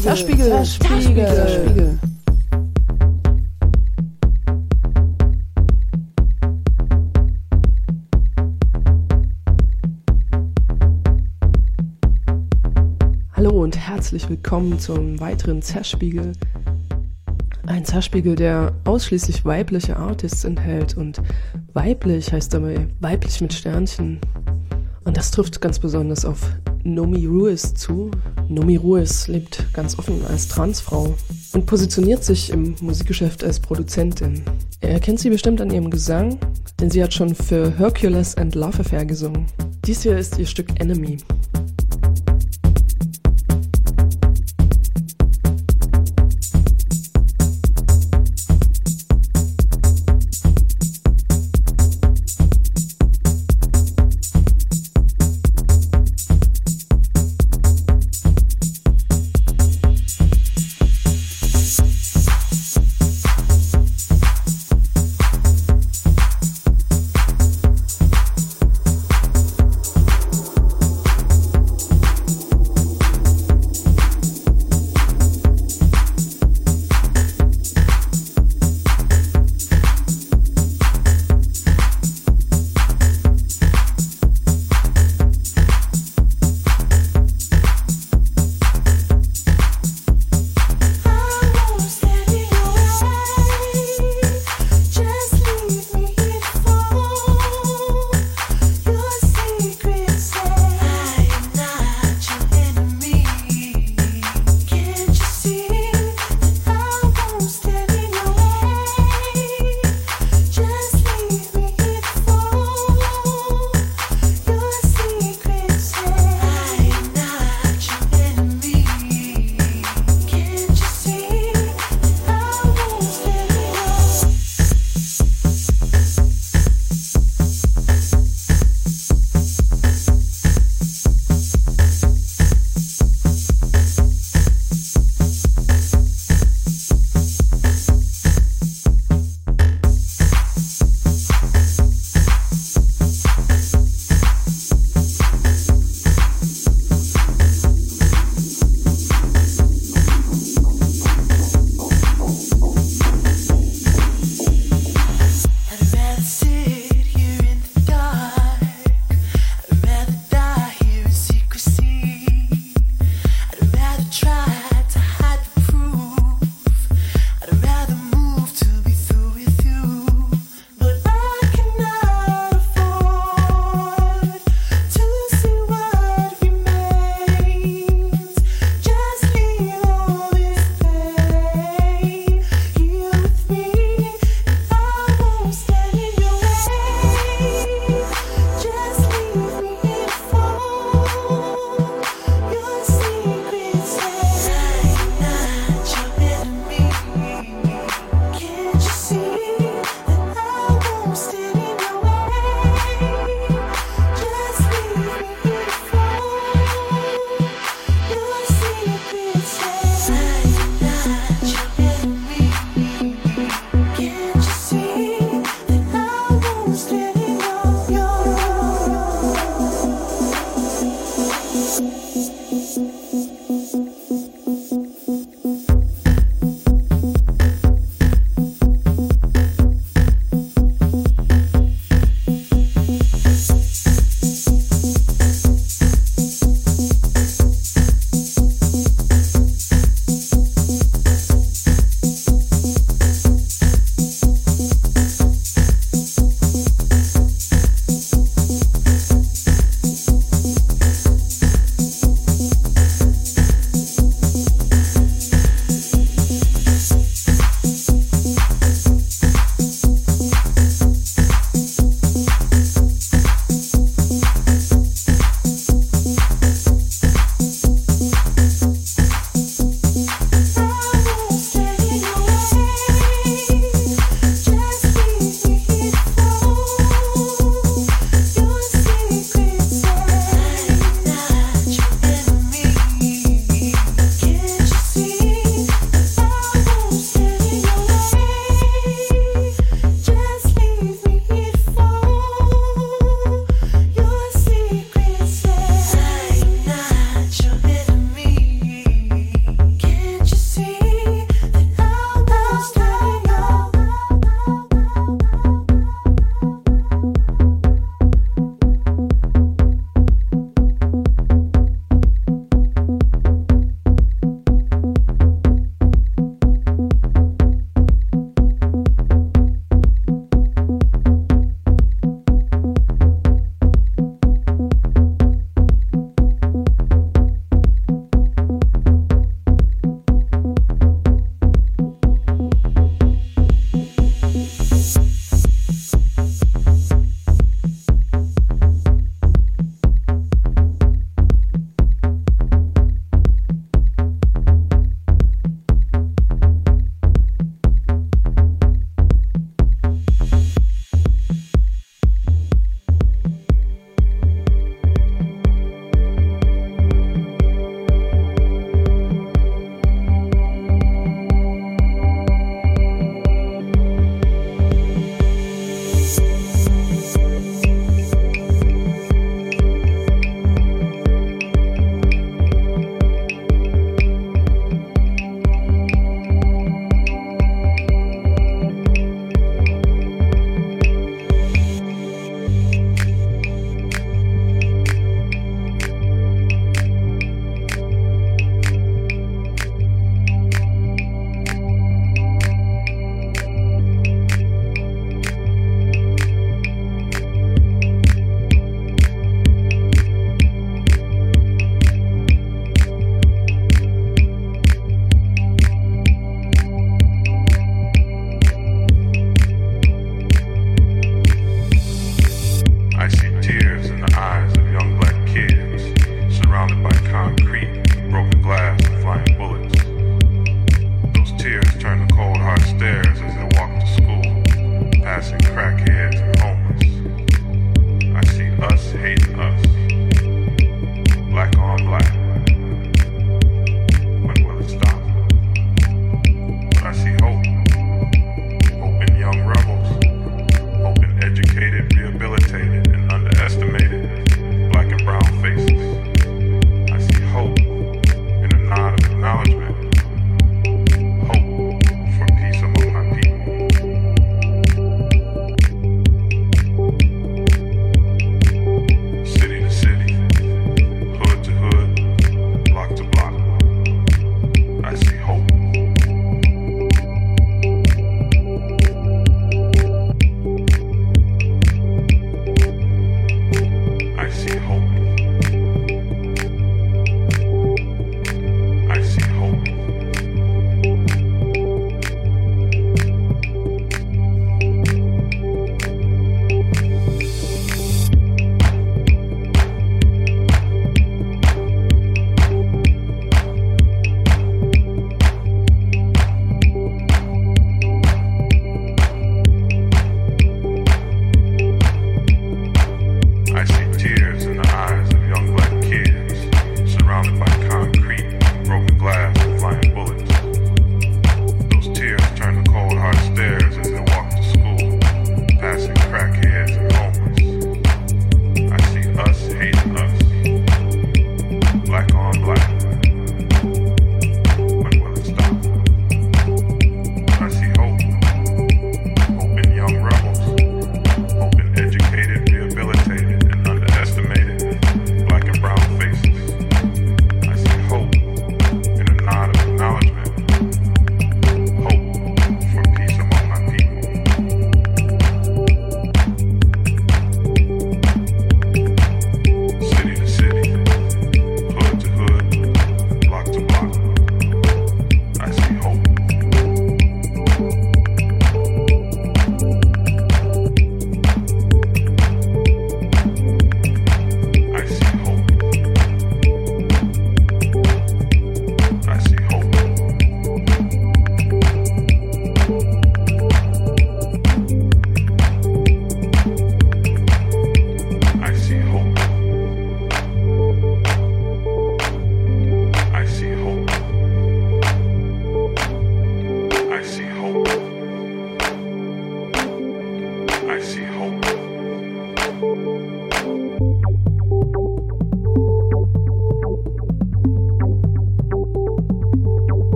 Zerspiegel, Zerspiegel, Zerspiegel, Zerspiegel. Hallo und herzlich willkommen zum weiteren Zerspiegel. Ein Zerspiegel, der ausschließlich weibliche Artists enthält und weiblich heißt dabei weiblich mit Sternchen. Und das trifft ganz besonders auf Nomi Ruiz zu. Nomi Ruiz lebt ganz offen als Transfrau und positioniert sich im Musikgeschäft als Produzentin. Er kennt sie bestimmt an ihrem Gesang, denn sie hat schon für Hercules and Love Affair gesungen. Dies hier ist ihr Stück Enemy.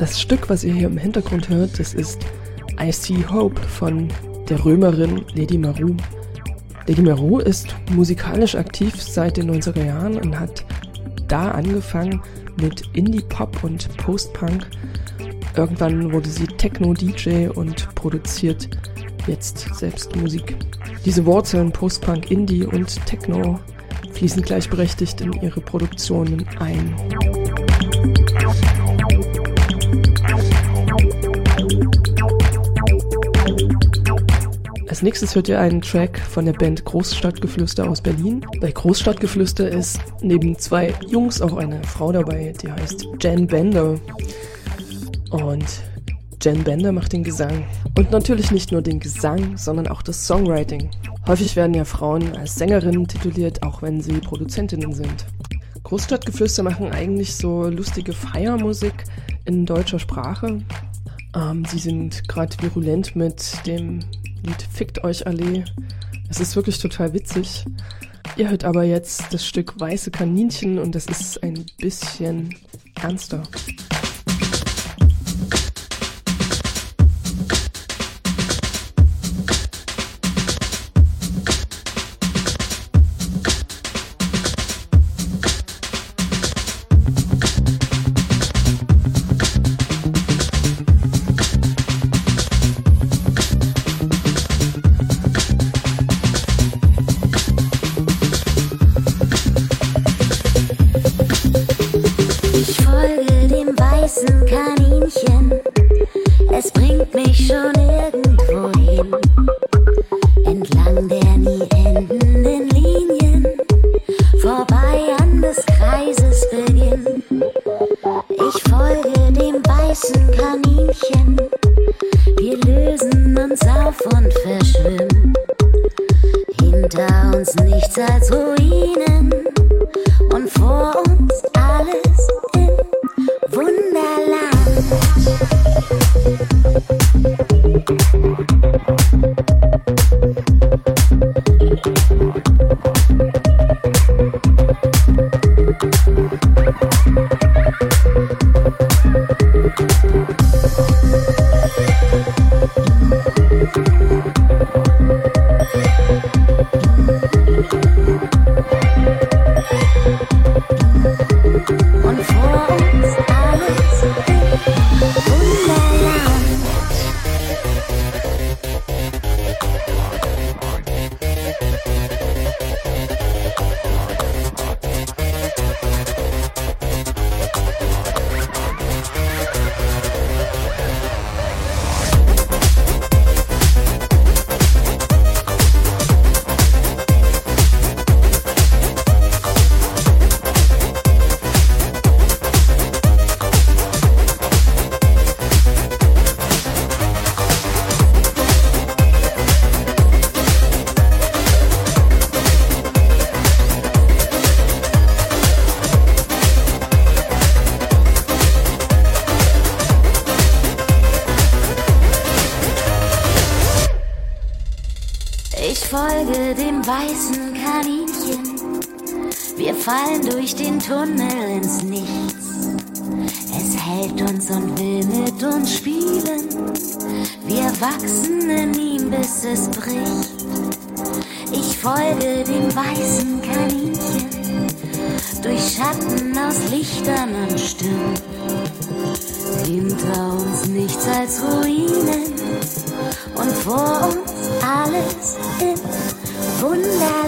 Das Stück, was ihr hier im Hintergrund hört, das ist I See Hope von der Römerin Lady Marou. Lady Marou ist musikalisch aktiv seit den 90er Jahren und hat da angefangen mit Indie-Pop und Post-Punk. Irgendwann wurde sie Techno-DJ und produziert jetzt selbst Musik. Diese Wurzeln Post-Punk, Indie und Techno fließen gleichberechtigt in ihre Produktionen ein. Als nächstes hört ihr einen Track von der Band Großstadtgeflüster aus Berlin. Bei Großstadtgeflüster ist neben zwei Jungs auch eine Frau dabei, die heißt Jen Bender. Und Jen Bender macht den Gesang. Und natürlich nicht nur den Gesang, sondern auch das Songwriting. Häufig werden ja Frauen als Sängerinnen tituliert, auch wenn sie Produzentinnen sind. Großstadtgeflüster machen eigentlich so lustige Feiermusik in deutscher Sprache. Ähm, sie sind gerade virulent mit dem Lied Fickt euch Allee. Es ist wirklich total witzig. Ihr hört aber jetzt das Stück Weiße Kaninchen und das ist ein bisschen ernster. Weißen Kaninchen. Wir fallen durch den Tunnel ins Nichts. Es hält uns und will mit uns spielen. Wir wachsen in ihm, bis es bricht. Ich folge dem weißen Kaninchen durch Schatten aus Lichtern und Stimmen. Hinter uns nichts als Ruinen und vor uns alles im Wunderland.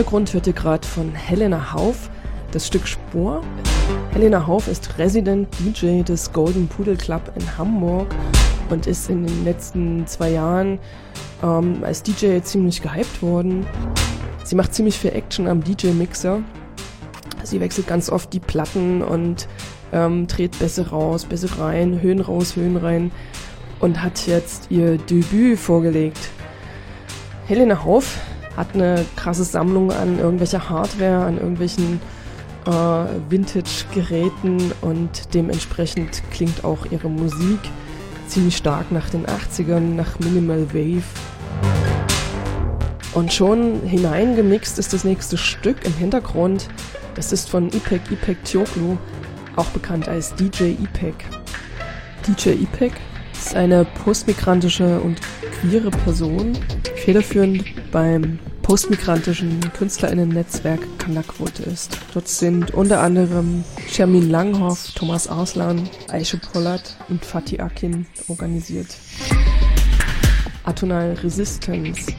Hintergrund hört ihr gerade von Helena Hauf das Stück Spur. Helena Hauf ist Resident DJ des Golden Pudel Club in Hamburg und ist in den letzten zwei Jahren ähm, als DJ ziemlich gehypt worden. Sie macht ziemlich viel Action am DJ-Mixer. Sie wechselt ganz oft die Platten und ähm, dreht Bässe raus, Bässe rein, Höhen raus, Höhen rein und hat jetzt ihr Debüt vorgelegt. Helena Hauf hat eine krasse Sammlung an irgendwelcher Hardware, an irgendwelchen äh, Vintage-Geräten und dementsprechend klingt auch ihre Musik ziemlich stark nach den 80ern, nach Minimal Wave. Und schon hineingemixt ist das nächste Stück im Hintergrund. Das ist von Ipek Ipek Tioklu, auch bekannt als DJ Ipek. DJ Ipek ist eine postmigrantische und queere Person, federführend beim postmigrantischen KünstlerInnen-Netzwerk Kanakwood ist. Dort sind unter anderem Shermin Langhoff, Thomas Arslan, Aisha Pollard und Fatih Akin organisiert. Atonal Resistance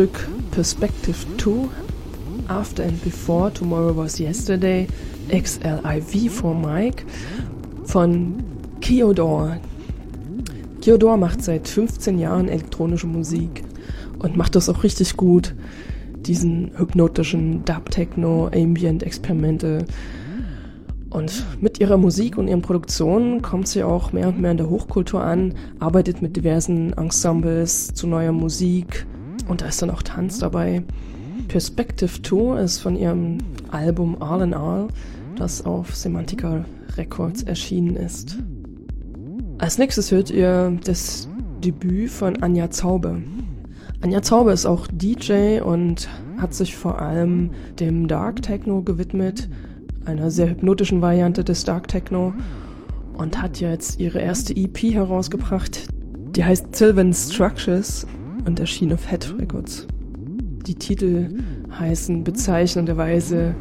Stück Perspective 2, After and Before Tomorrow Was Yesterday, XLIV for Mike von Kyodor. Kyodor macht seit 15 Jahren elektronische Musik und macht das auch richtig gut. Diesen hypnotischen Dub-Techno, Ambient-Experimente. Und mit ihrer Musik und ihren Produktionen kommt sie auch mehr und mehr in der Hochkultur an, arbeitet mit diversen Ensembles zu neuer Musik und da ist dann auch Tanz dabei. Perspective 2 ist von ihrem Album All in All, das auf Semantica Records erschienen ist. Als nächstes hört ihr das Debüt von Anja Zaube. Anja Zaube ist auch DJ und hat sich vor allem dem Dark Techno gewidmet, einer sehr hypnotischen Variante des Dark Techno und hat jetzt ihre erste EP herausgebracht. Die heißt Sylvan Structures und erschien auf Head Records. Die Titel heißen bezeichnenderweise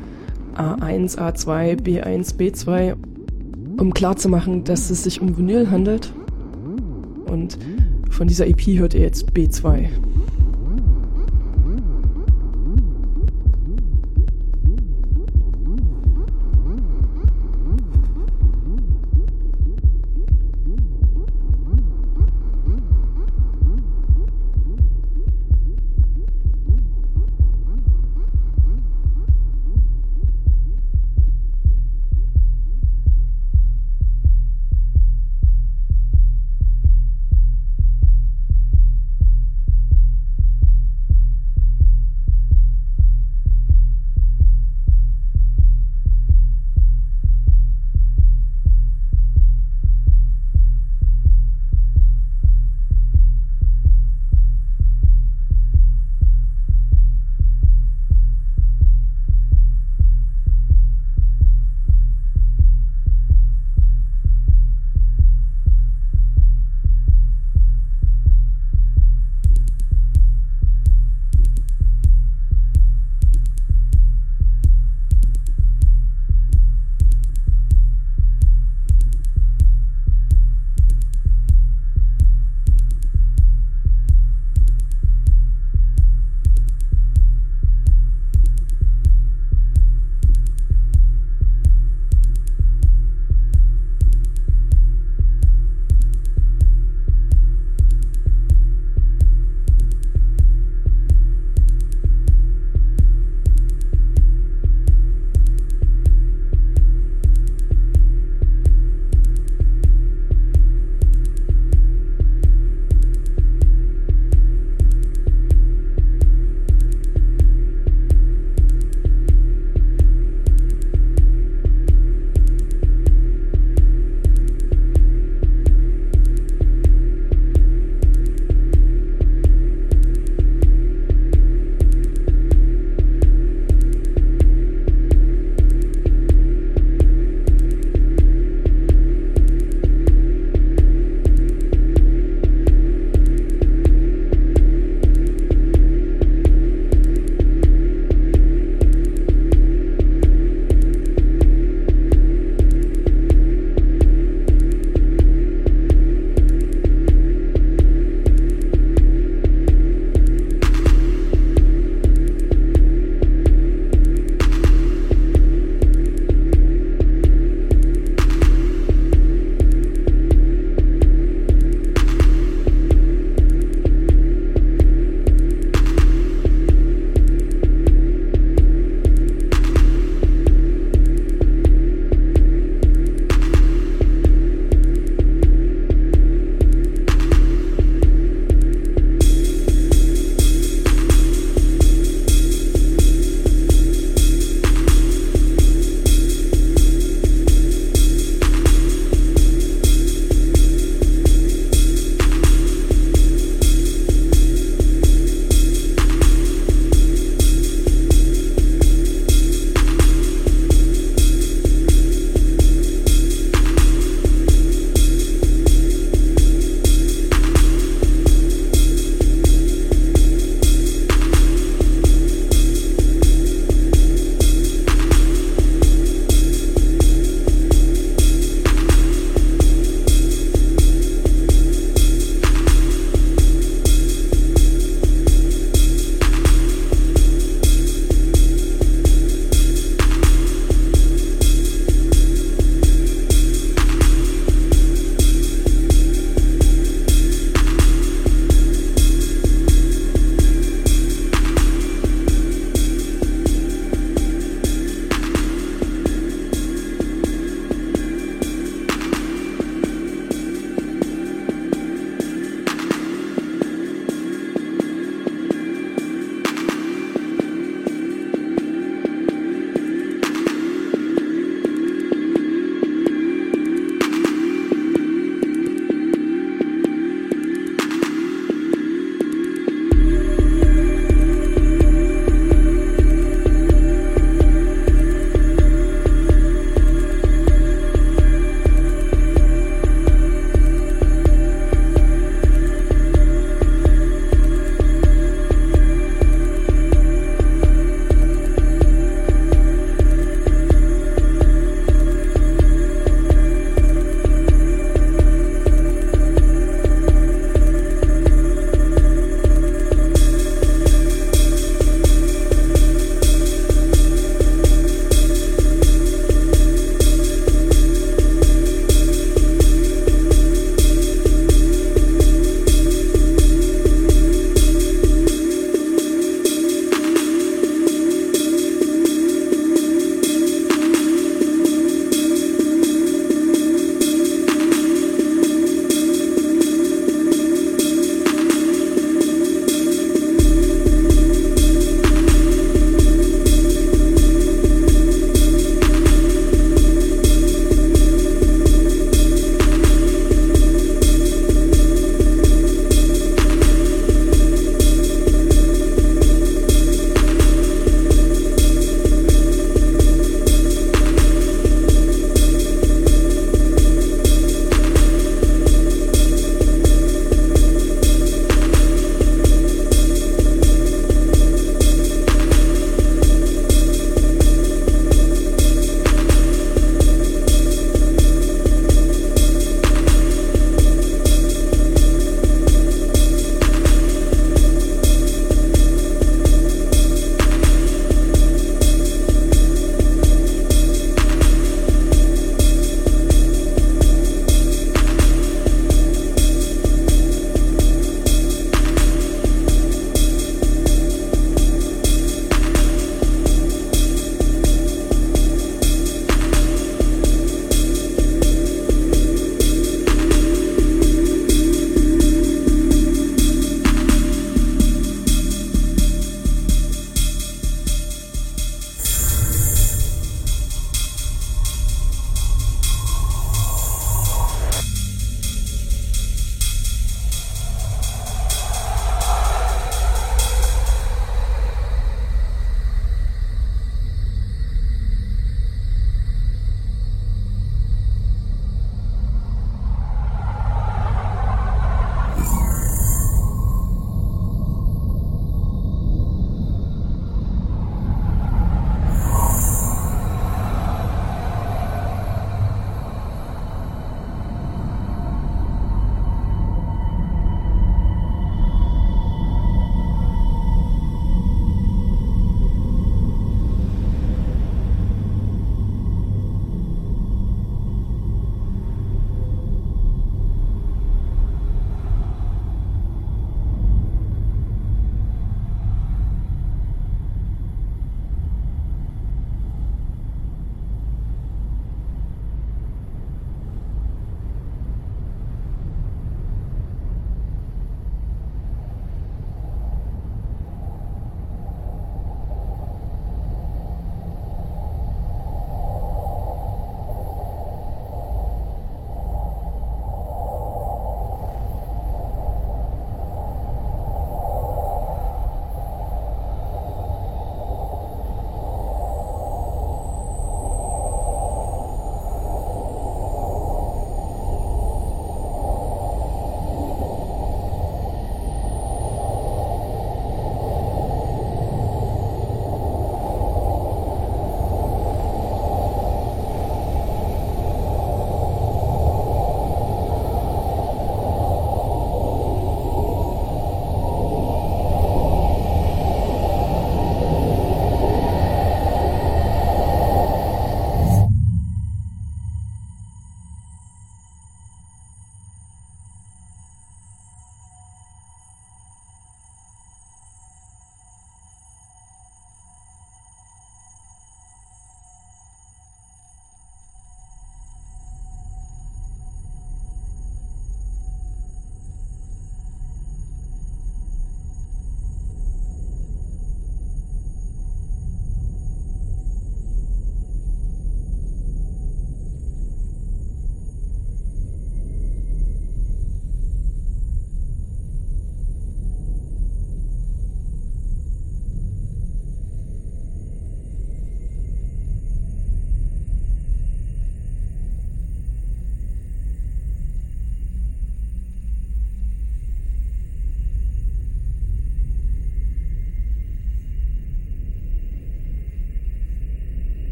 A1, A2, B1, B2, um klarzumachen, dass es sich um Vinyl handelt. Und von dieser EP hört ihr jetzt B2.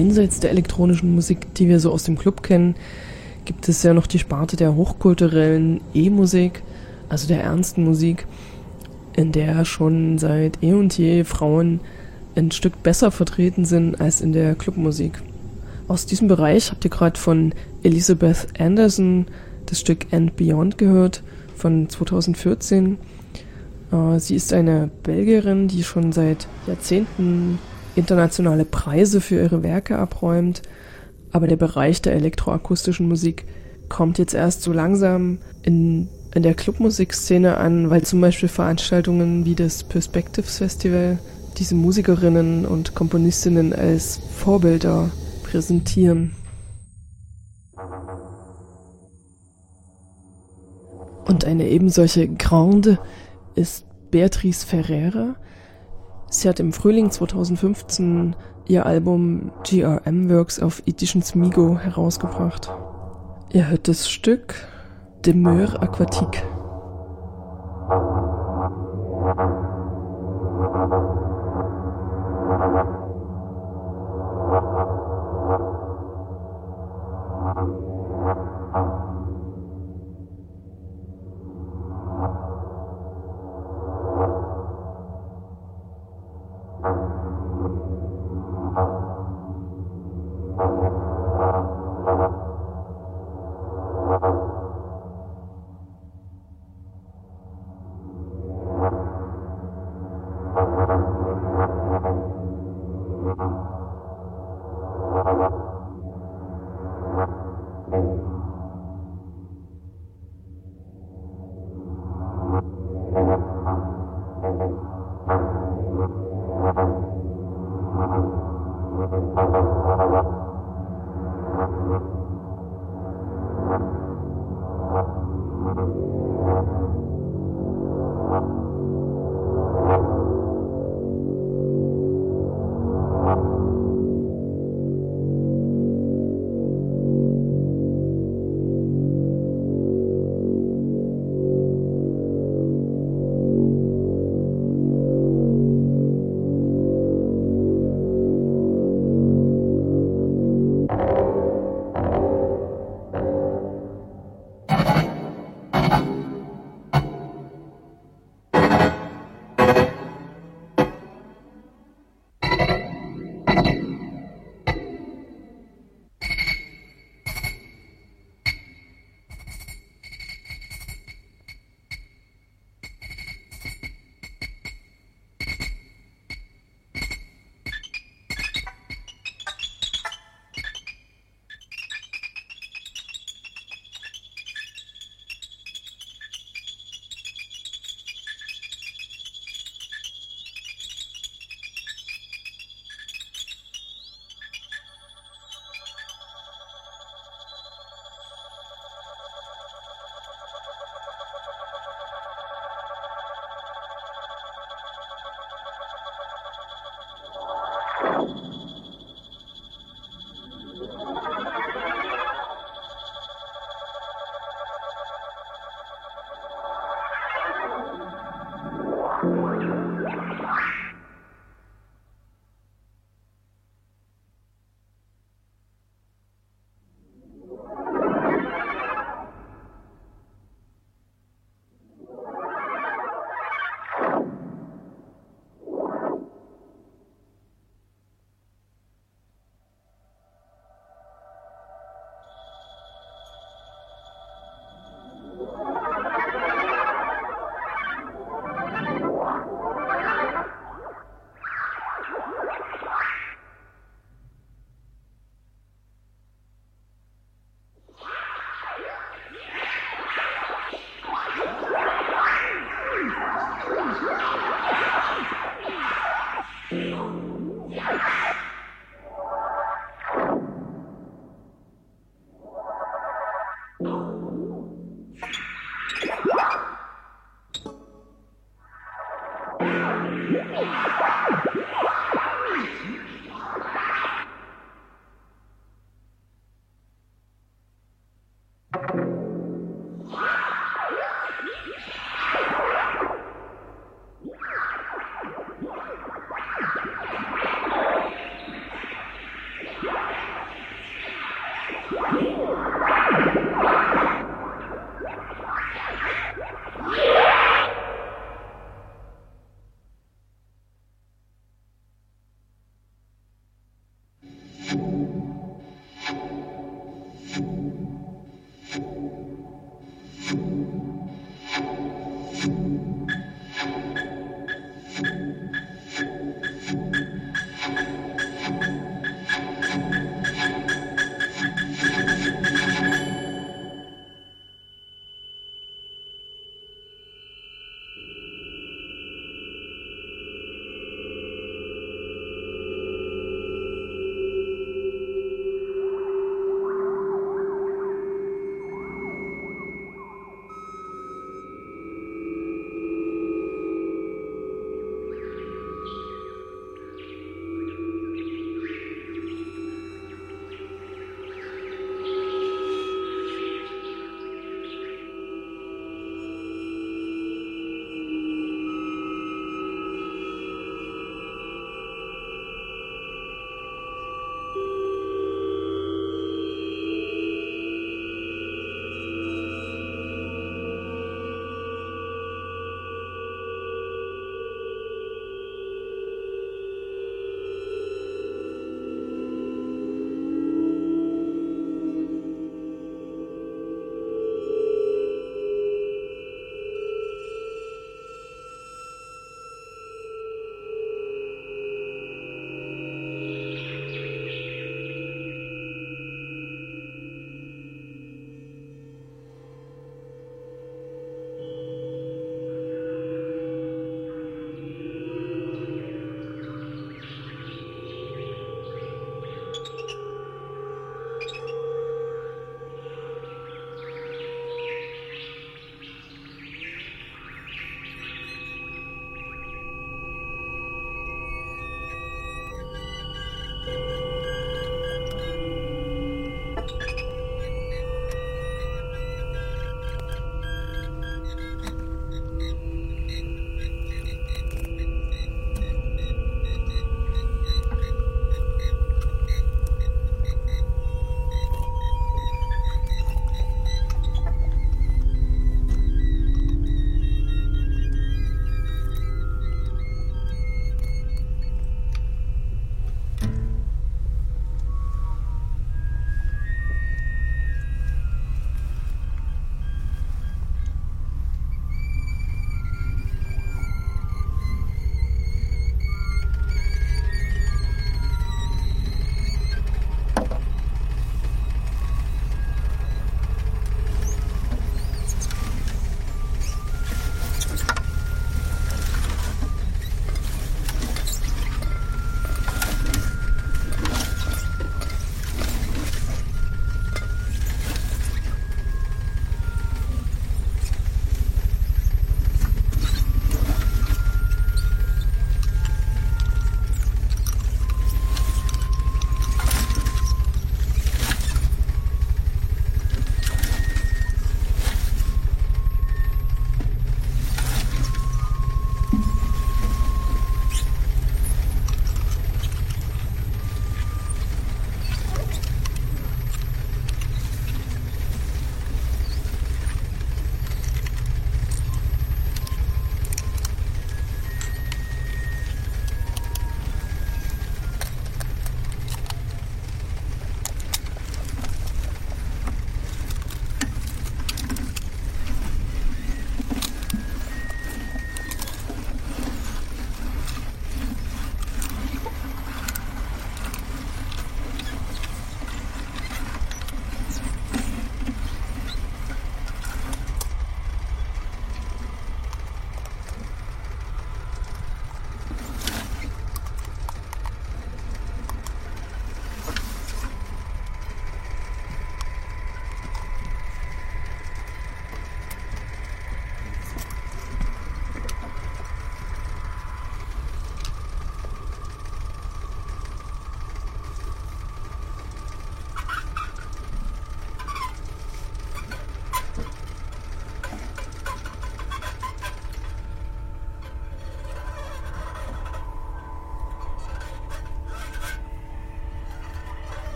Jenseits der elektronischen Musik, die wir so aus dem Club kennen, gibt es ja noch die Sparte der hochkulturellen E-Musik, also der ernsten Musik, in der schon seit eh und je Frauen ein Stück besser vertreten sind als in der Clubmusik. Aus diesem Bereich habt ihr gerade von Elizabeth Anderson das Stück And Beyond gehört von 2014. Äh, sie ist eine Belgierin, die schon seit Jahrzehnten internationale Preise für ihre Werke abräumt, aber der Bereich der elektroakustischen Musik kommt jetzt erst so langsam in, in der Clubmusikszene an, weil zum Beispiel Veranstaltungen wie das Perspectives Festival diese Musikerinnen und Komponistinnen als Vorbilder präsentieren. Und eine ebensolche Grande ist Beatrice Ferreira. Sie hat im Frühling 2015 ihr Album GRM Works auf Editions Migo herausgebracht. Ihr hört das Stück Demeure Aquatique.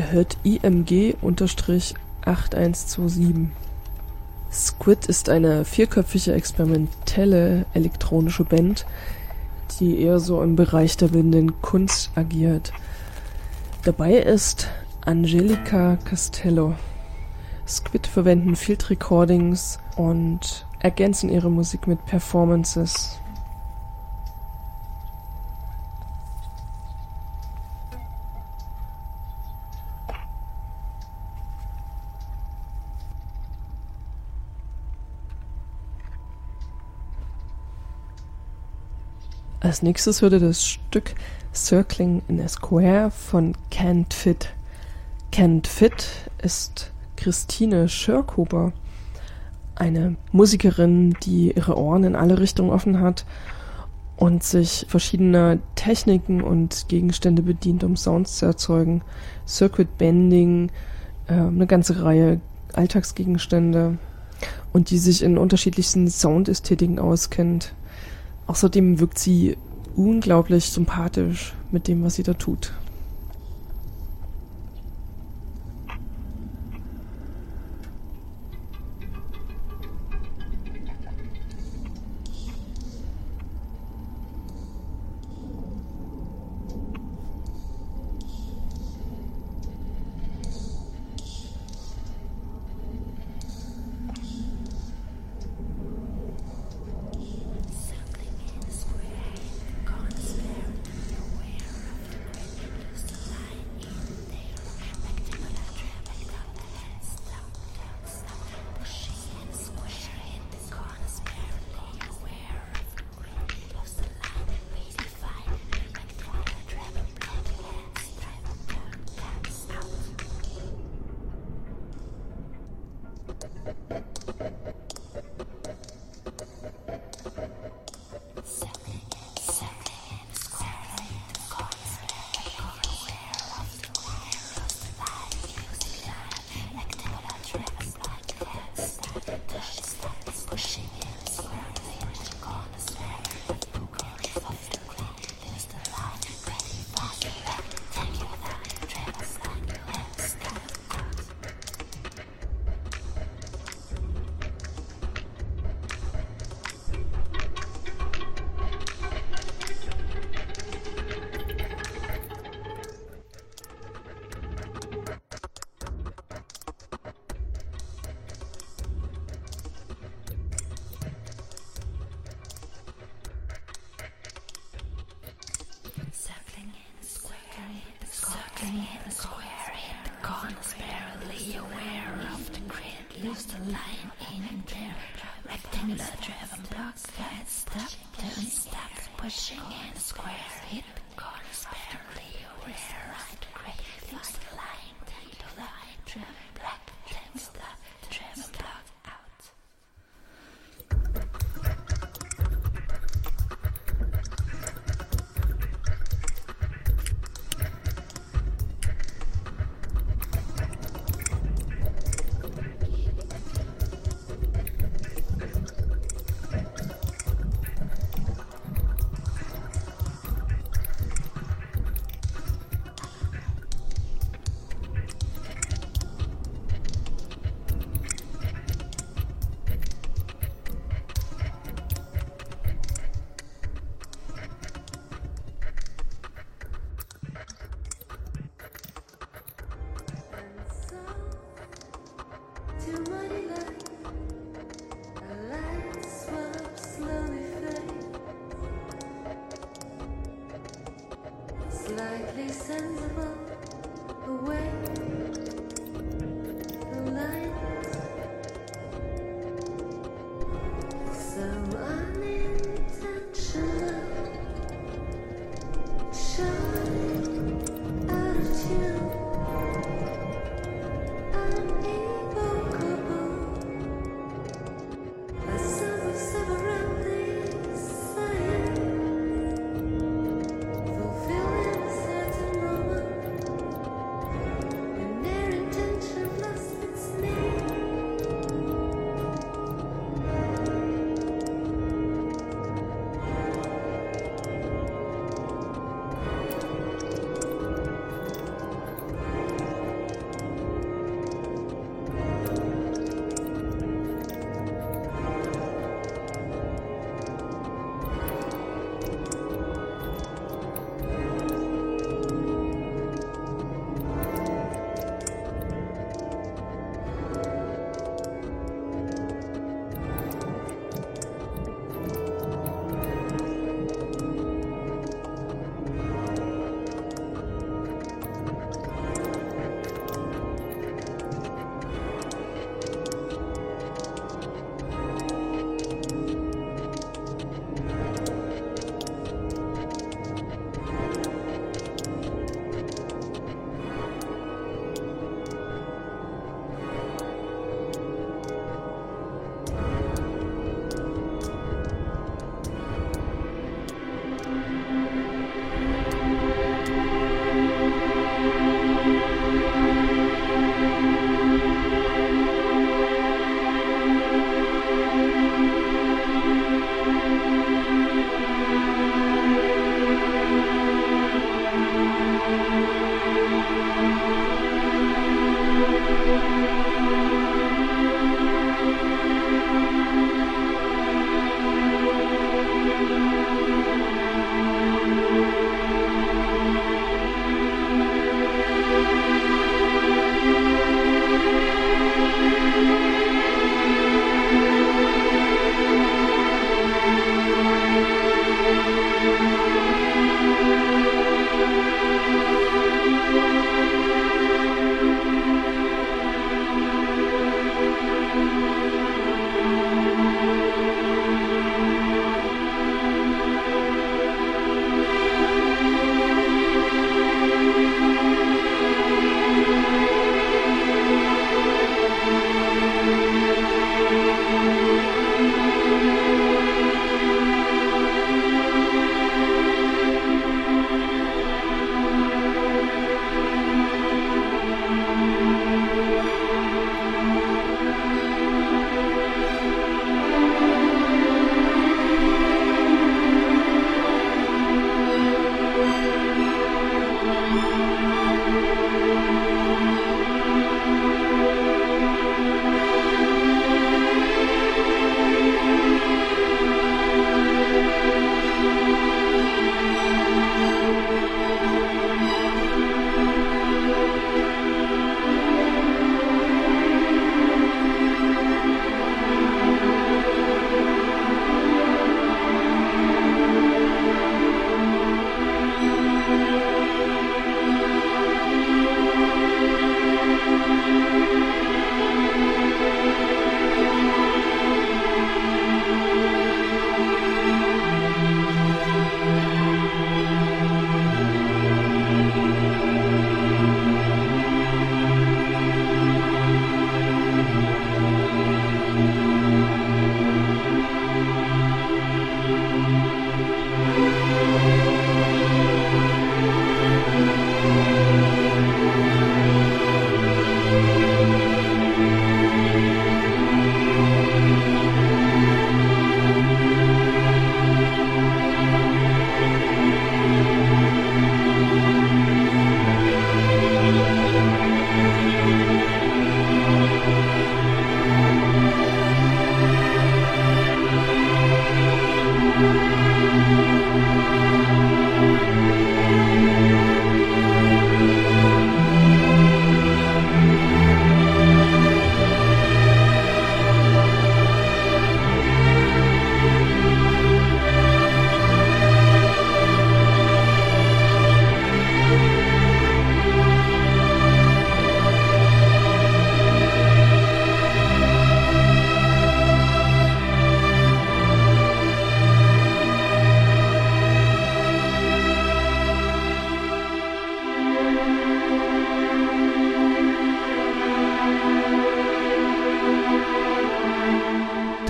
Ihr hört IMG-8127. Squid ist eine vierköpfige experimentelle elektronische Band, die eher so im Bereich der bildenden Kunst agiert. Dabei ist Angelica Castello. Squid verwenden Field Recordings und ergänzen ihre Musik mit Performances. Als nächstes würde das Stück Circling in a Square von Can't Fit. Can't Fit ist Christine Schörkober, eine Musikerin, die ihre Ohren in alle Richtungen offen hat und sich verschiedener Techniken und Gegenstände bedient, um Sounds zu erzeugen. Circuit Bending, äh, eine ganze Reihe Alltagsgegenstände und die sich in unterschiedlichsten Soundästhetiken auskennt. Außerdem wirkt sie unglaublich sympathisch mit dem, was sie da tut.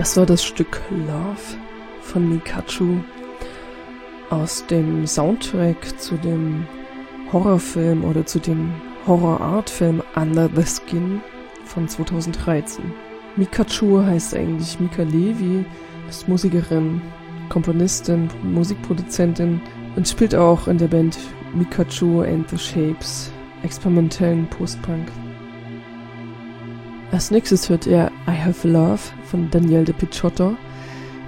Das war das Stück Love von Mikachu aus dem Soundtrack zu dem Horrorfilm oder zu dem Horror-Art-Film Under the Skin von 2013. Mikachu heißt eigentlich Mika Levi, ist Musikerin, Komponistin, Musikproduzentin und spielt auch in der Band Mikachu and the Shapes, experimentellen Postpunk. Als nächstes hört ihr I Have Love von Danielle de Picciotto.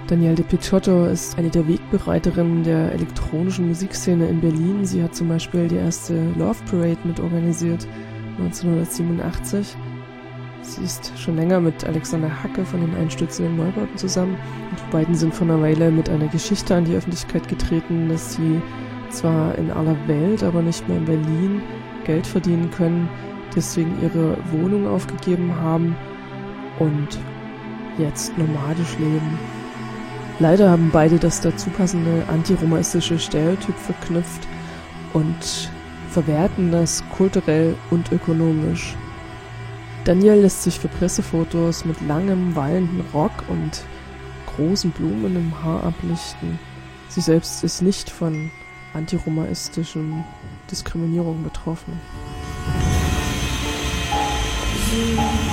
Danielle de Picciotto ist eine der Wegbereiterinnen der elektronischen Musikszene in Berlin. Sie hat zum Beispiel die erste Love Parade mit organisiert, 1987. Sie ist schon länger mit Alexander Hacke von den Einstürzenden Neubauten zusammen. Und die beiden sind vor einer Weile mit einer Geschichte an die Öffentlichkeit getreten, dass sie zwar in aller Welt, aber nicht mehr in Berlin Geld verdienen können, deswegen ihre Wohnung aufgegeben haben und jetzt nomadisch leben. Leider haben beide das dazu passende antiromaistische Stereotyp verknüpft und verwerten das kulturell und ökonomisch. Daniel lässt sich für Pressefotos mit langem, wallenden Rock und großen Blumen im Haar ablichten. Sie selbst ist nicht von antiromaistischen Diskriminierung betroffen. ti.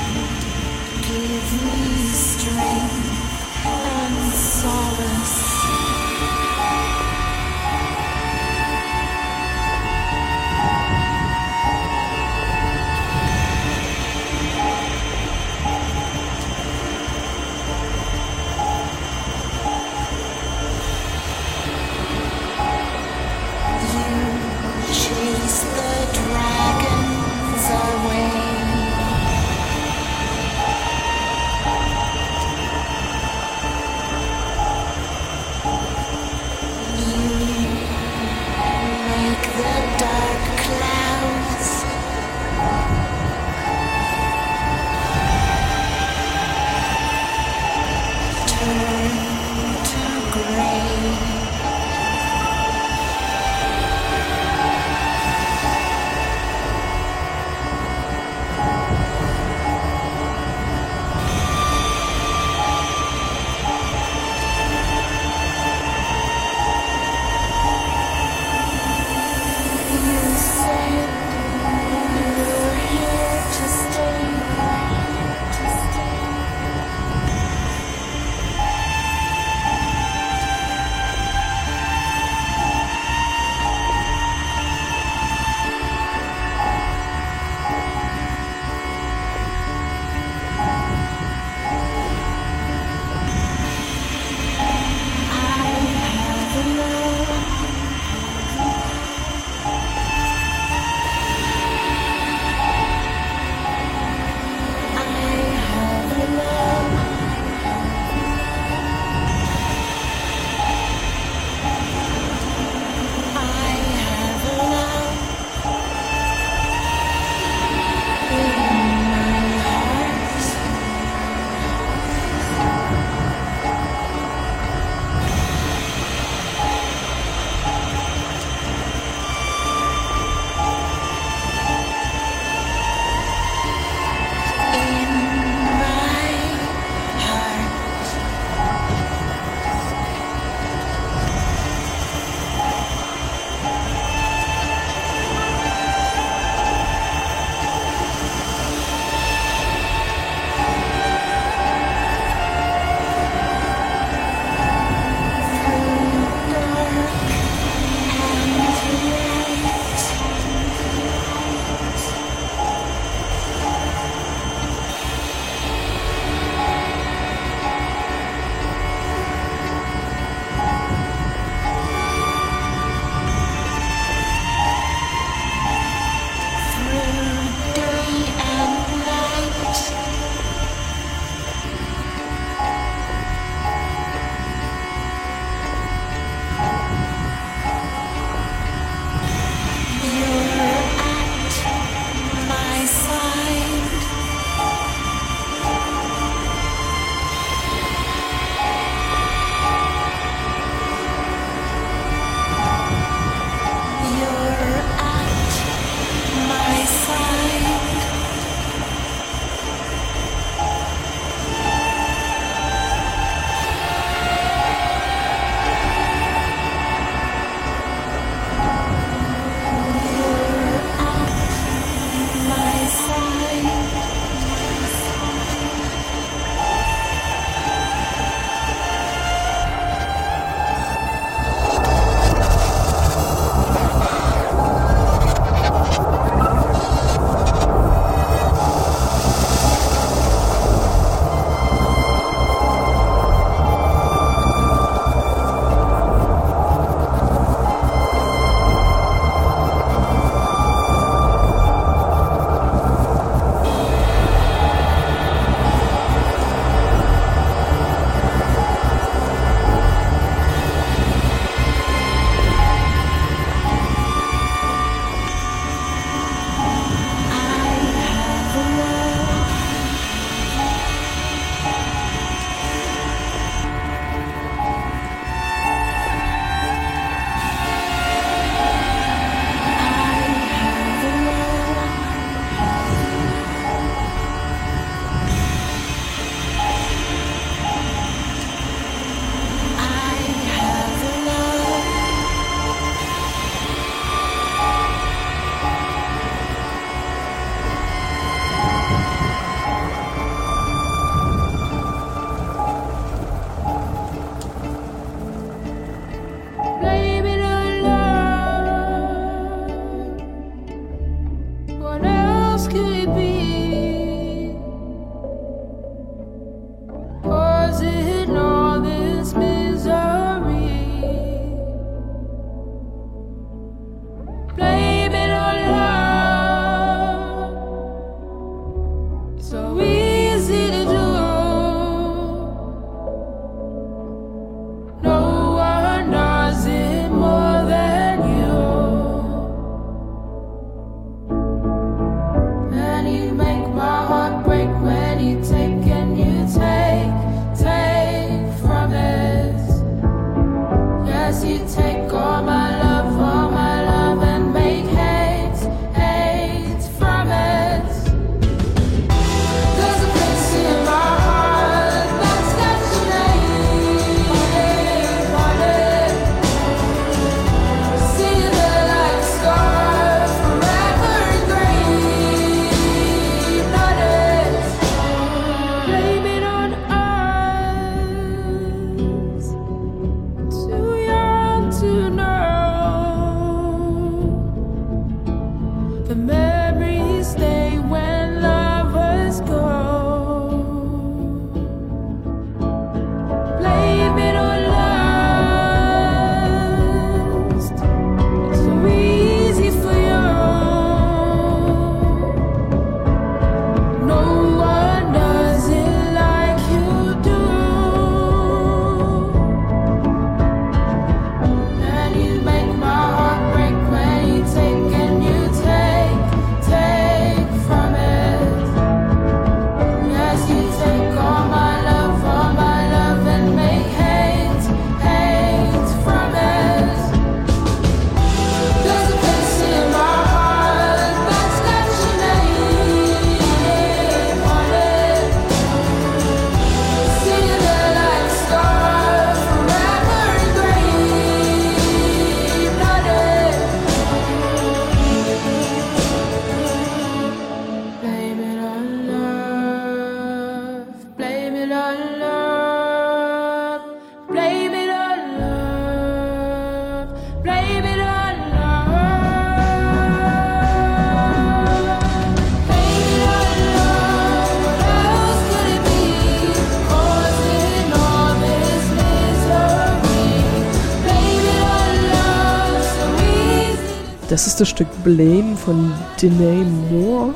Das ist das Stück Blame von Danae Moore,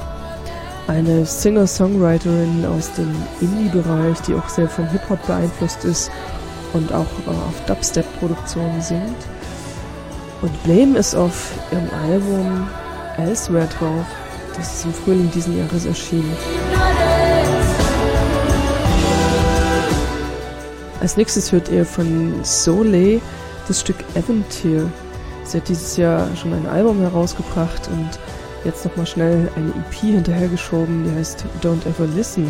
eine Singer-Songwriterin aus dem Indie-Bereich, die auch sehr vom Hip-Hop beeinflusst ist und auch auf Dubstep-Produktionen singt. Und Blame ist auf ihrem Album Elsewhere drauf, das ist im Frühling diesen Jahres erschienen. Als nächstes hört ihr von Soleil das Stück Aventure. Sie hat dieses Jahr schon ein Album herausgebracht und jetzt nochmal schnell eine EP hinterhergeschoben, die heißt Don't Ever Listen.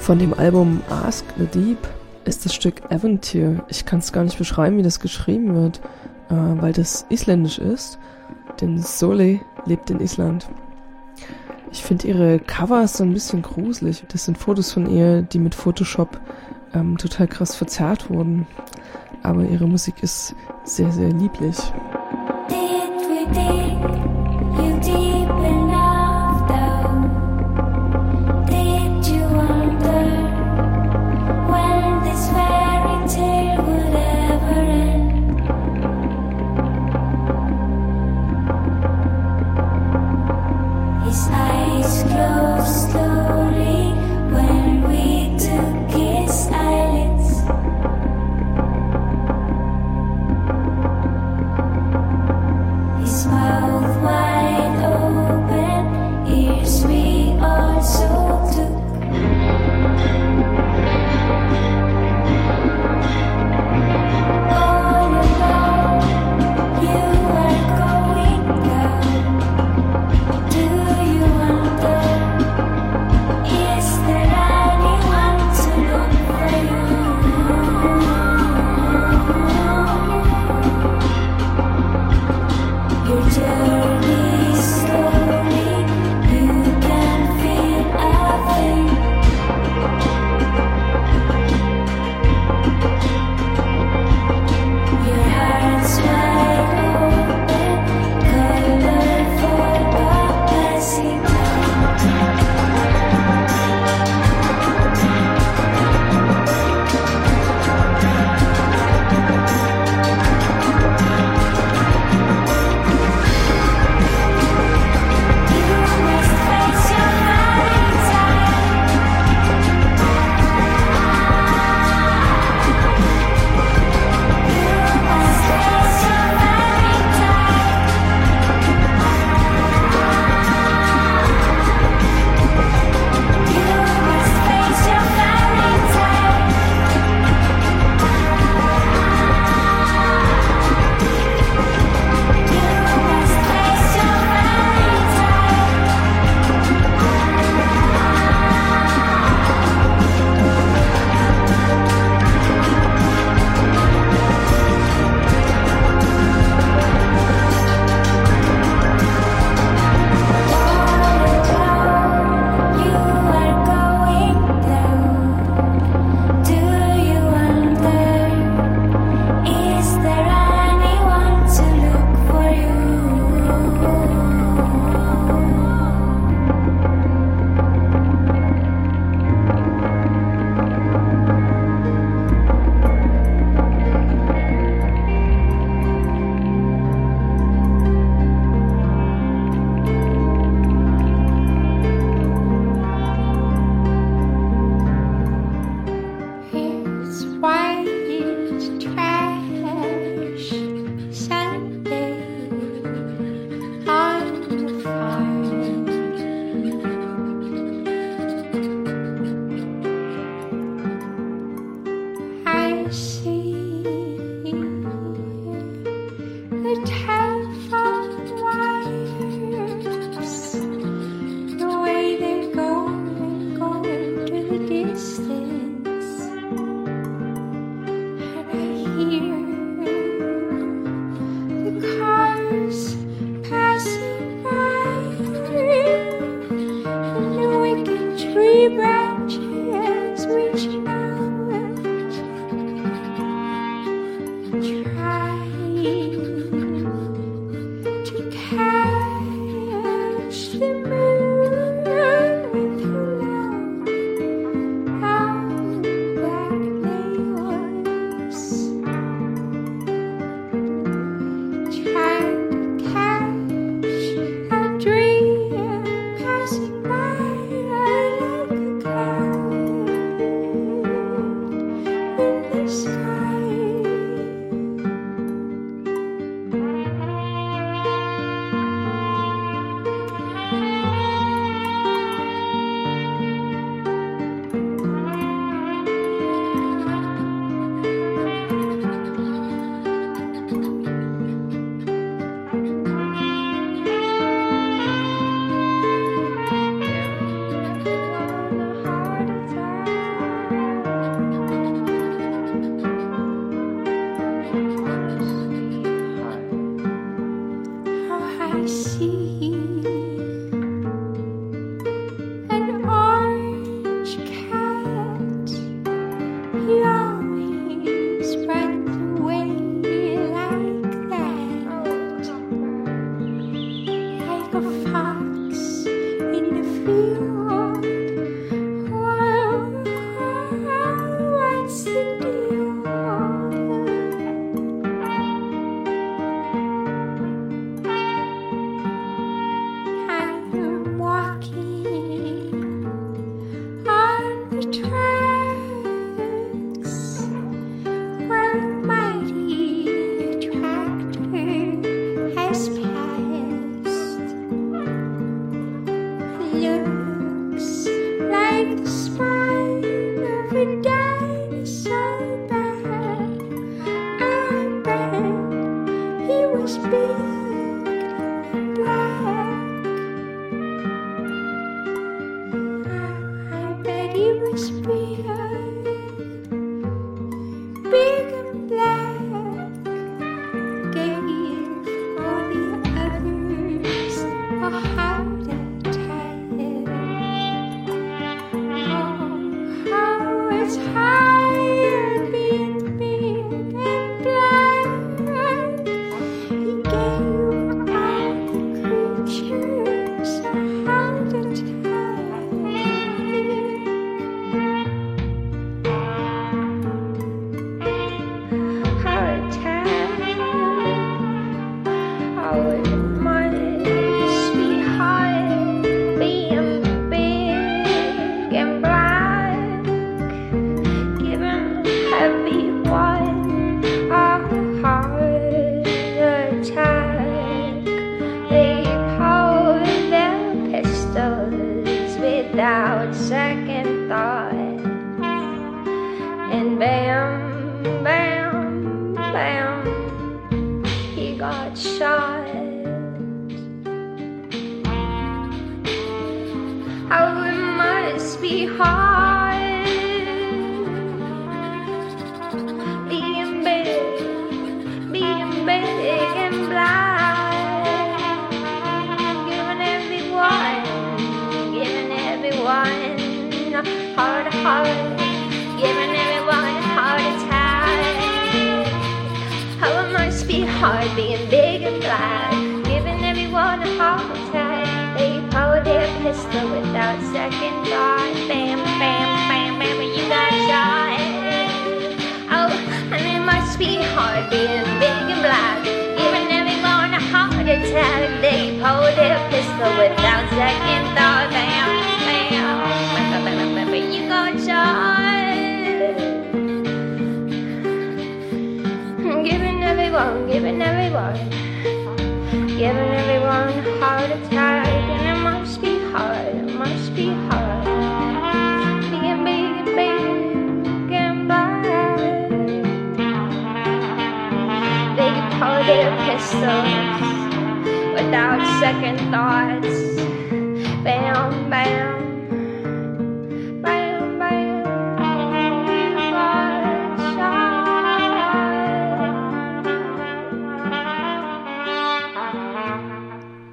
Von dem Album Ask the Deep ist das Stück Aventure. Ich kann es gar nicht beschreiben, wie das geschrieben wird, äh, weil das isländisch ist, denn Sole lebt in Island. Ich finde ihre Covers so ein bisschen gruselig. Das sind Fotos von ihr, die mit Photoshop ähm, total krass verzerrt wurden aber ihre Musik ist sehr, sehr lieblich.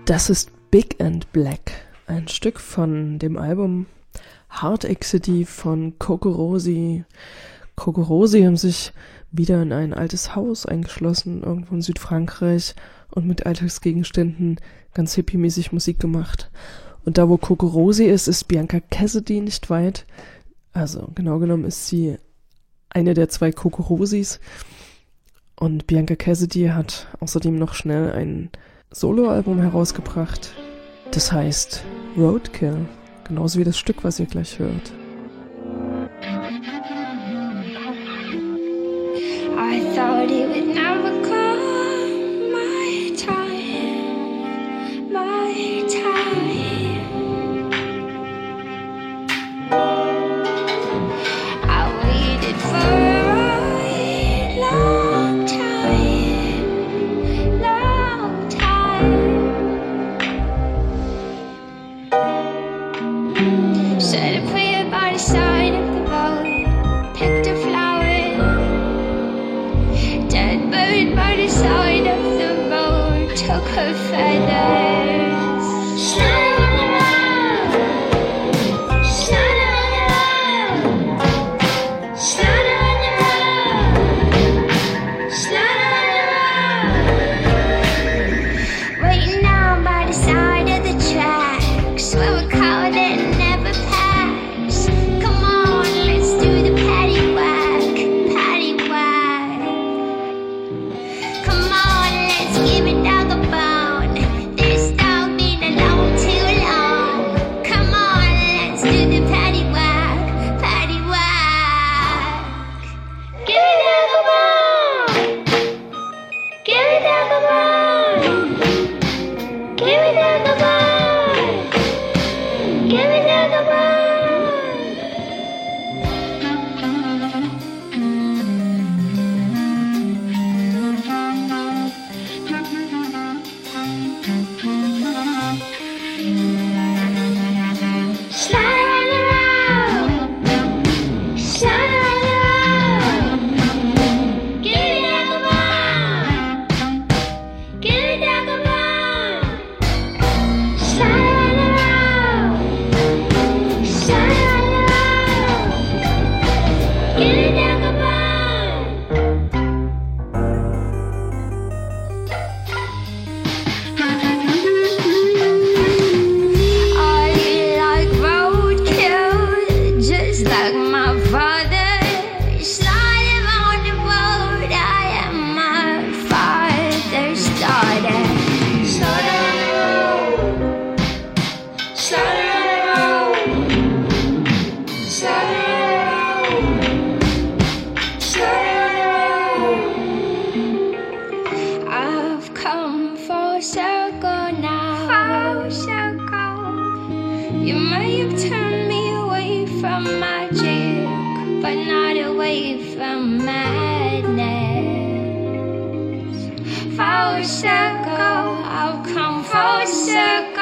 Das ist Big and Black, ein Stück von dem Album Hard Exity von Kokorosi. Kokorosi haben sich wieder in ein altes Haus eingeschlossen, irgendwo in Südfrankreich, und mit Alltagsgegenständen ganz hippiemäßig Musik gemacht. Und da, wo Kokorosi ist, ist Bianca Cassidy nicht weit. Also genau genommen ist sie eine der zwei Kokorosis. Und Bianca Cassidy hat außerdem noch schnell einen Soloalbum herausgebracht. Das heißt Roadkill, genauso wie das Stück, was ihr gleich hört. I thought it would never You may have turned me away from magic, but not away from madness. For a circle, I'll come for circle.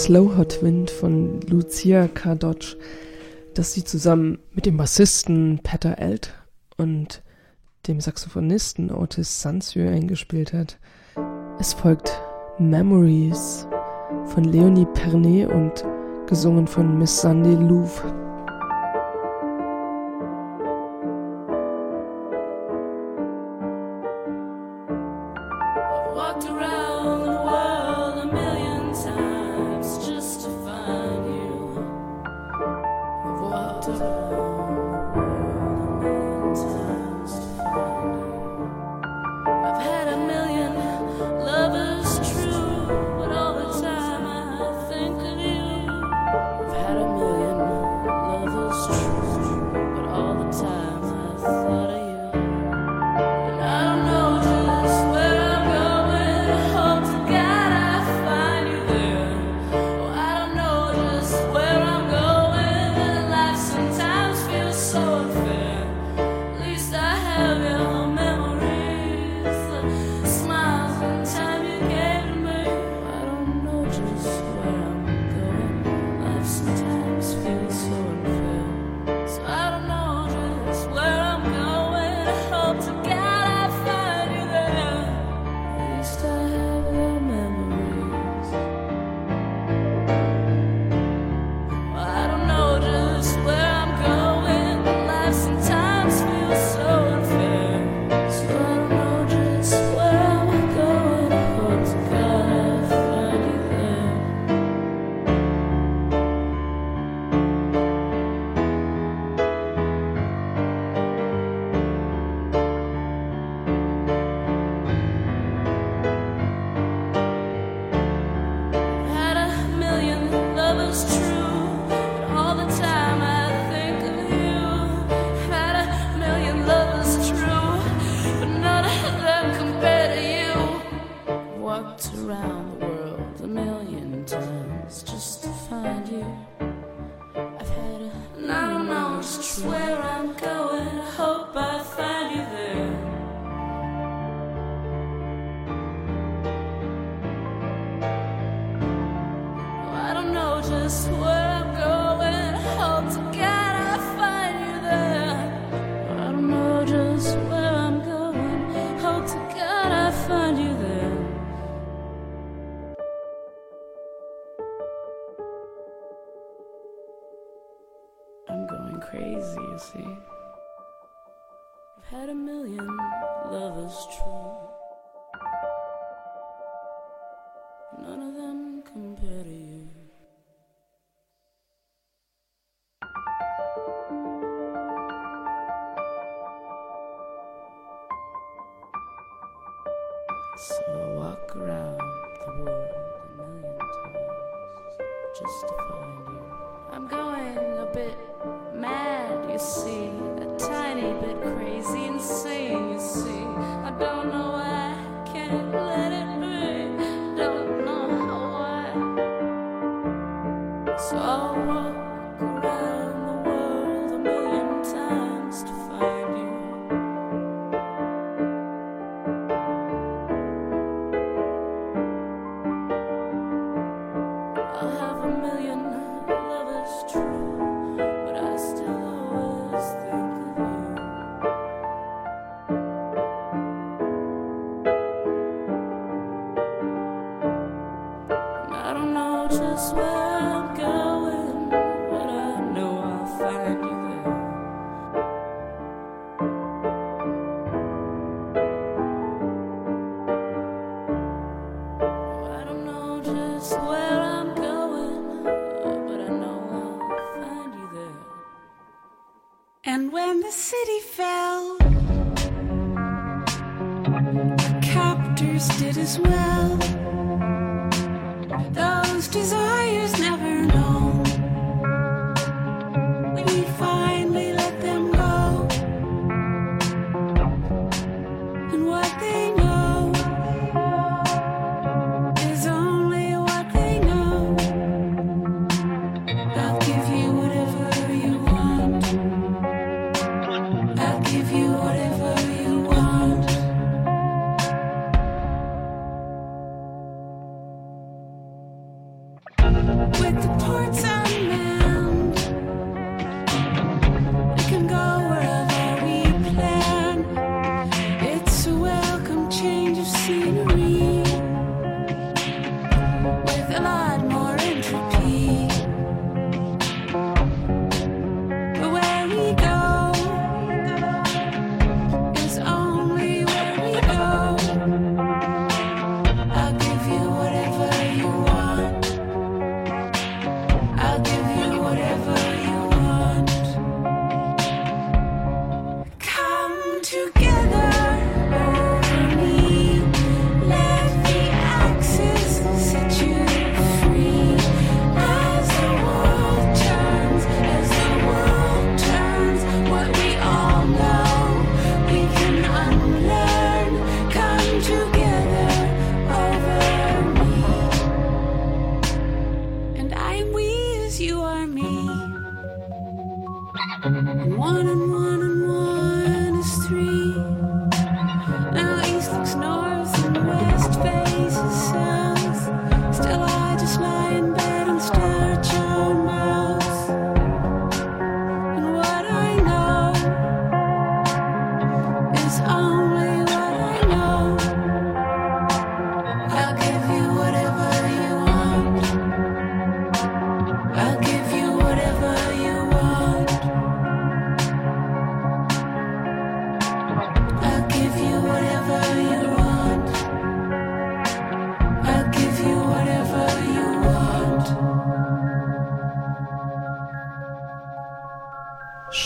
Slow Hot Wind von Lucia Cardocci, das sie zusammen mit dem Bassisten Peter Elt und dem Saxophonisten Otis Sanzio eingespielt hat. Es folgt Memories von Leonie Pernet und gesungen von Miss Sandy Louvre.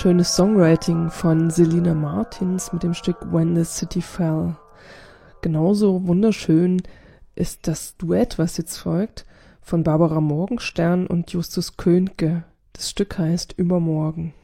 Schönes Songwriting von Selina Martins mit dem Stück When the City Fell. Genauso wunderschön ist das Duett, was jetzt folgt, von Barbara Morgenstern und Justus Könke. Das Stück heißt Übermorgen.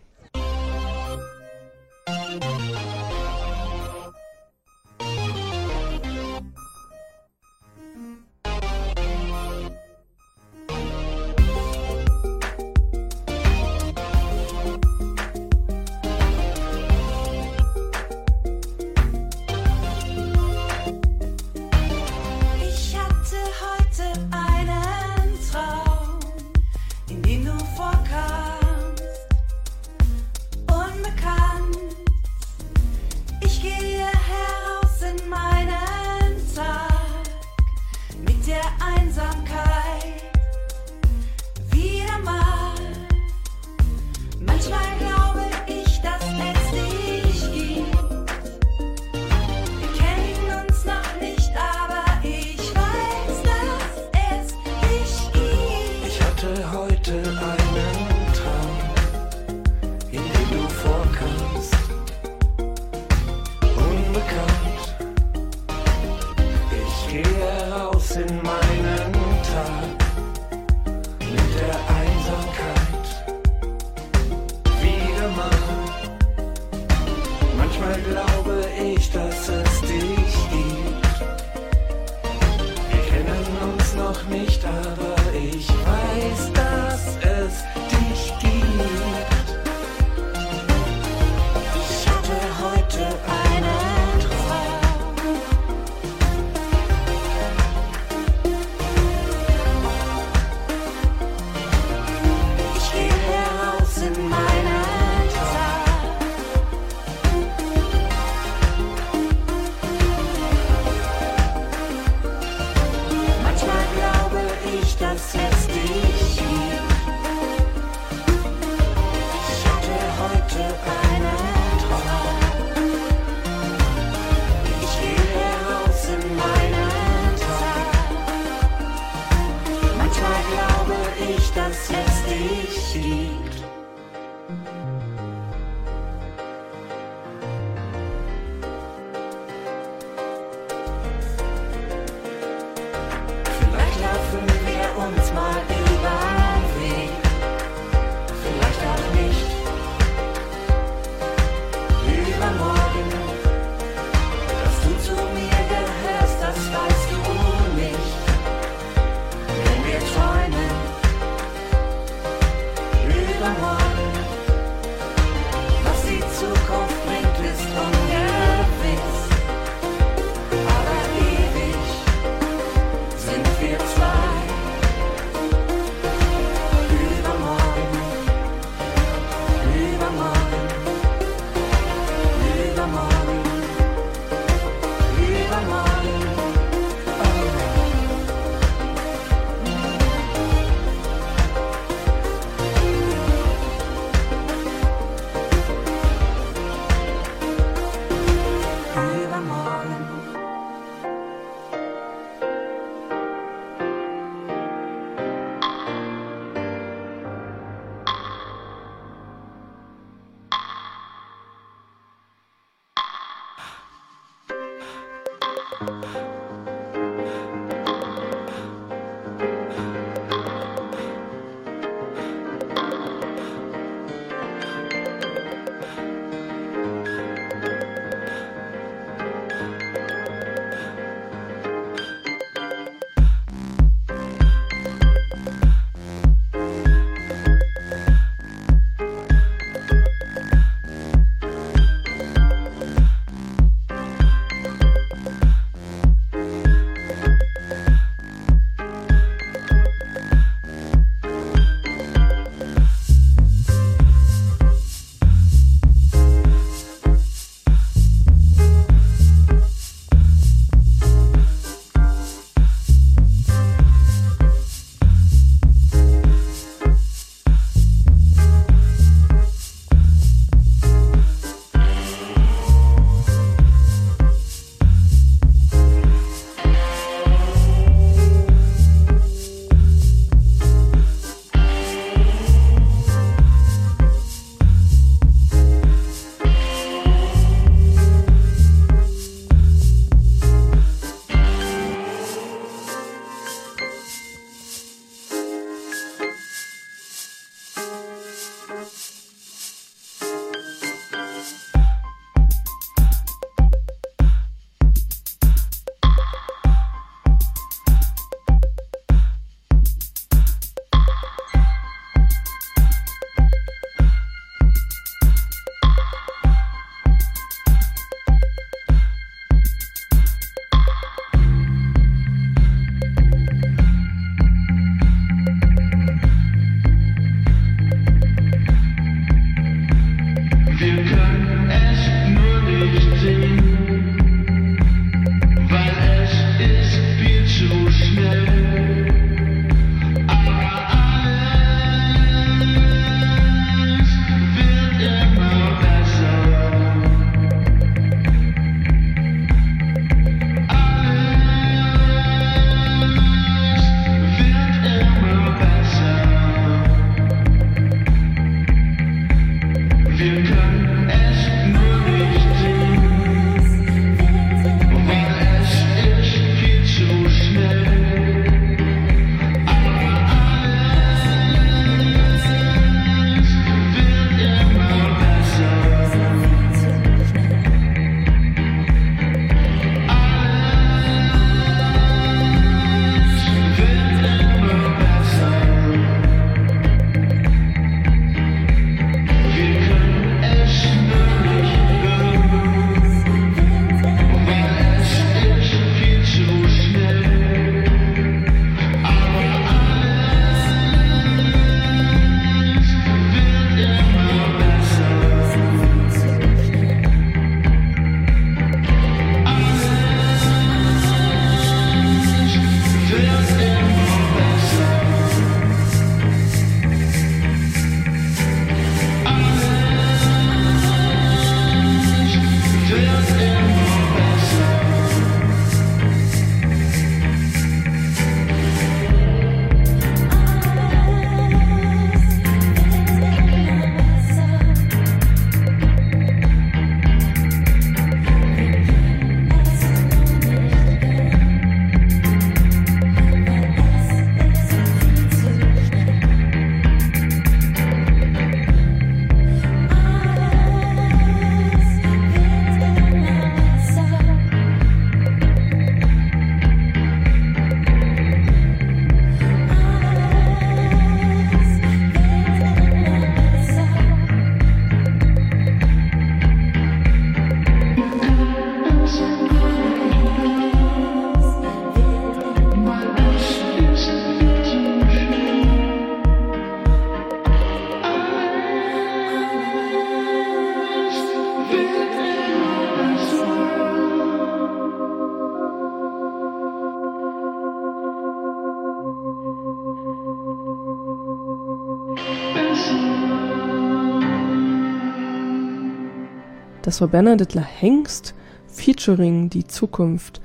Das war Bernadette La Hengst featuring Die Zukunft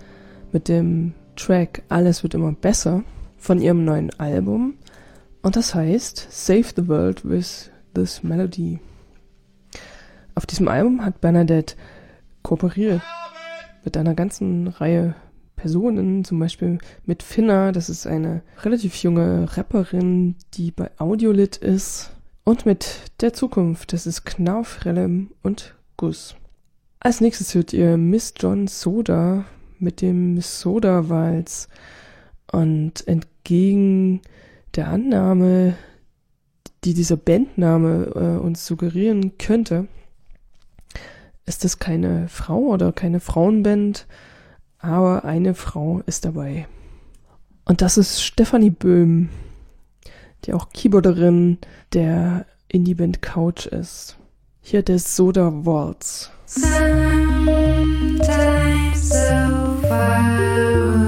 mit dem Track Alles wird immer besser von ihrem neuen Album. Und das heißt Save the World with This Melody. Auf diesem Album hat Bernadette kooperiert mit einer ganzen Reihe Personen, zum Beispiel mit Finna, das ist eine relativ junge Rapperin, die bei Audiolit ist, und mit der Zukunft, das ist Knauf, Rellem und Guss. Als nächstes hört ihr Miss John Soda mit dem Soda Walz und entgegen der Annahme, die dieser Bandname äh, uns suggerieren könnte, ist es keine Frau oder keine Frauenband, aber eine Frau ist dabei. Und das ist Stefanie Böhm, die auch Keyboarderin der Indie-Band Couch ist. Hier der Soda Waltz. Sometimes so far you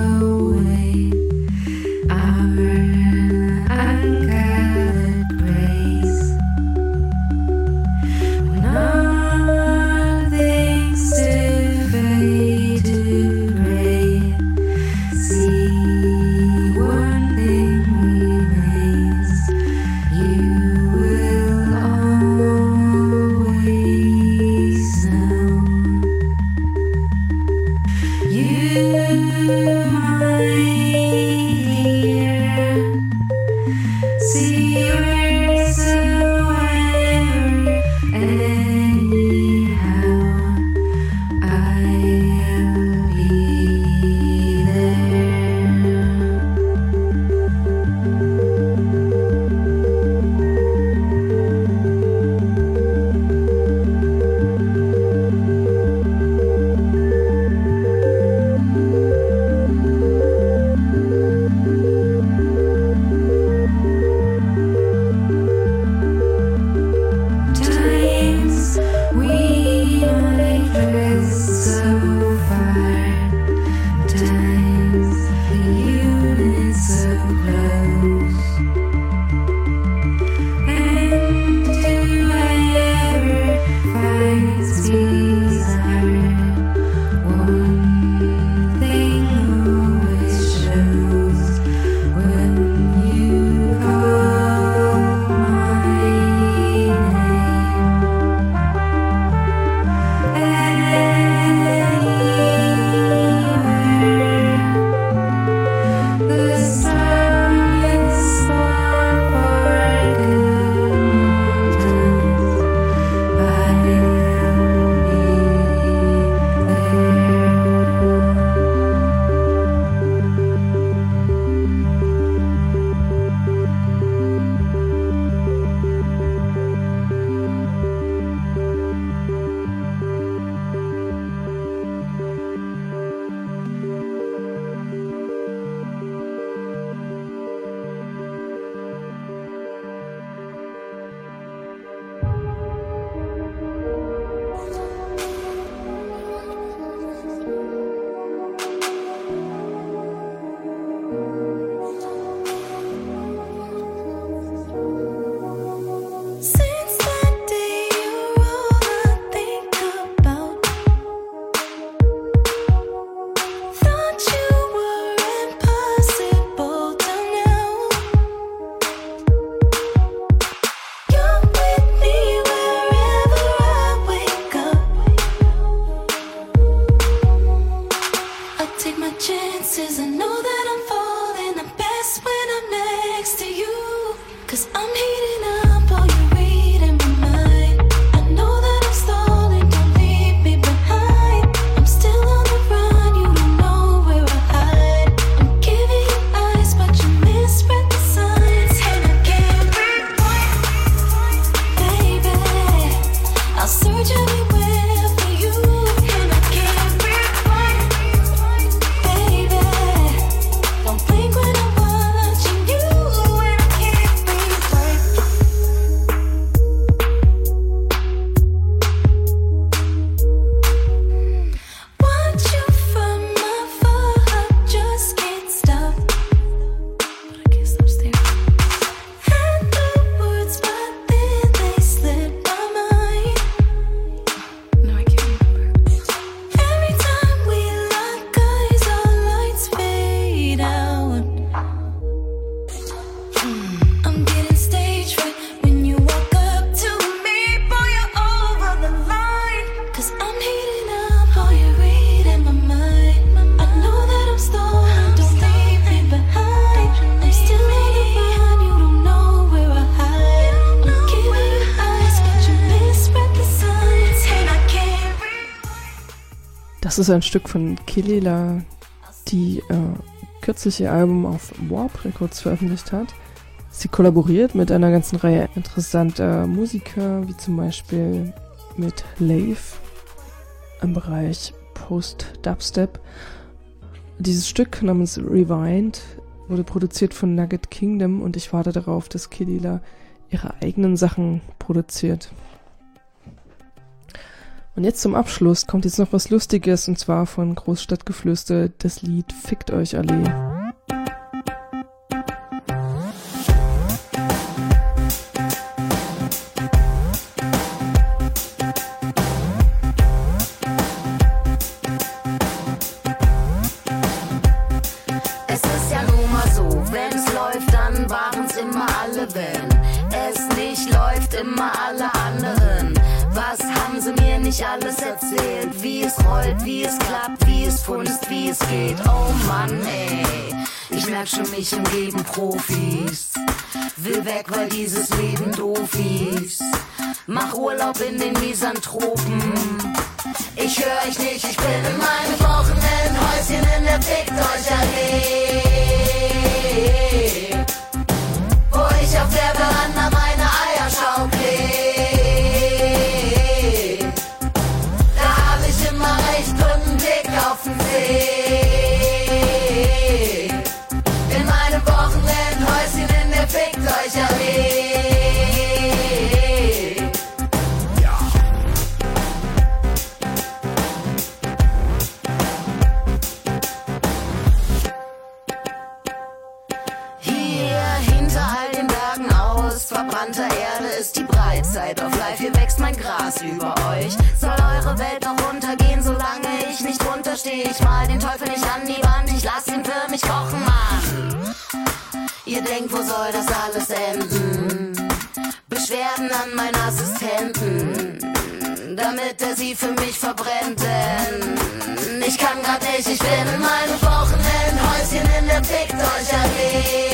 Das ist ein Stück von Kelila, die äh, kürzlich ihr Album auf Warp Records veröffentlicht hat. Sie kollaboriert mit einer ganzen Reihe interessanter Musiker, wie zum Beispiel mit Lave im Bereich Post-Dubstep. Dieses Stück namens Rewind wurde produziert von Nugget Kingdom und ich warte darauf, dass Kelila ihre eigenen Sachen produziert. Und jetzt zum Abschluss kommt jetzt noch was Lustiges und zwar von Großstadtgeflüster das Lied Fickt euch Allee. Nicht alles erzählt? Wie es rollt, wie es klappt, wie es funzt, wie es geht. Oh Mann, ey, ich merk schon, mich umgeben Profis. Will weg, weil dieses Leben doof ist. Mach Urlaub in den Misanthropen. Ich höre euch nicht, ich bin in meinem Wochenendhäuschen in der Fickt euch. Wo ich auf der Veranda meine Breitzeit auf Life. Hier wächst mein Gras über euch. Soll eure Welt noch untergehen, solange ich nicht runterstehe? Ich mal den Teufel nicht an die Wand, ich lass ihn für mich kochen, Mann. Ihr denkt, wo soll das alles enden? Beschwerden an meinen Assistenten, damit er sie für mich verbrennt, denn ich kann grad nicht, ich bin in meinem Wochenendhäuschen in der Fickt euch Allee.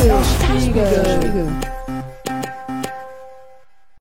对是那个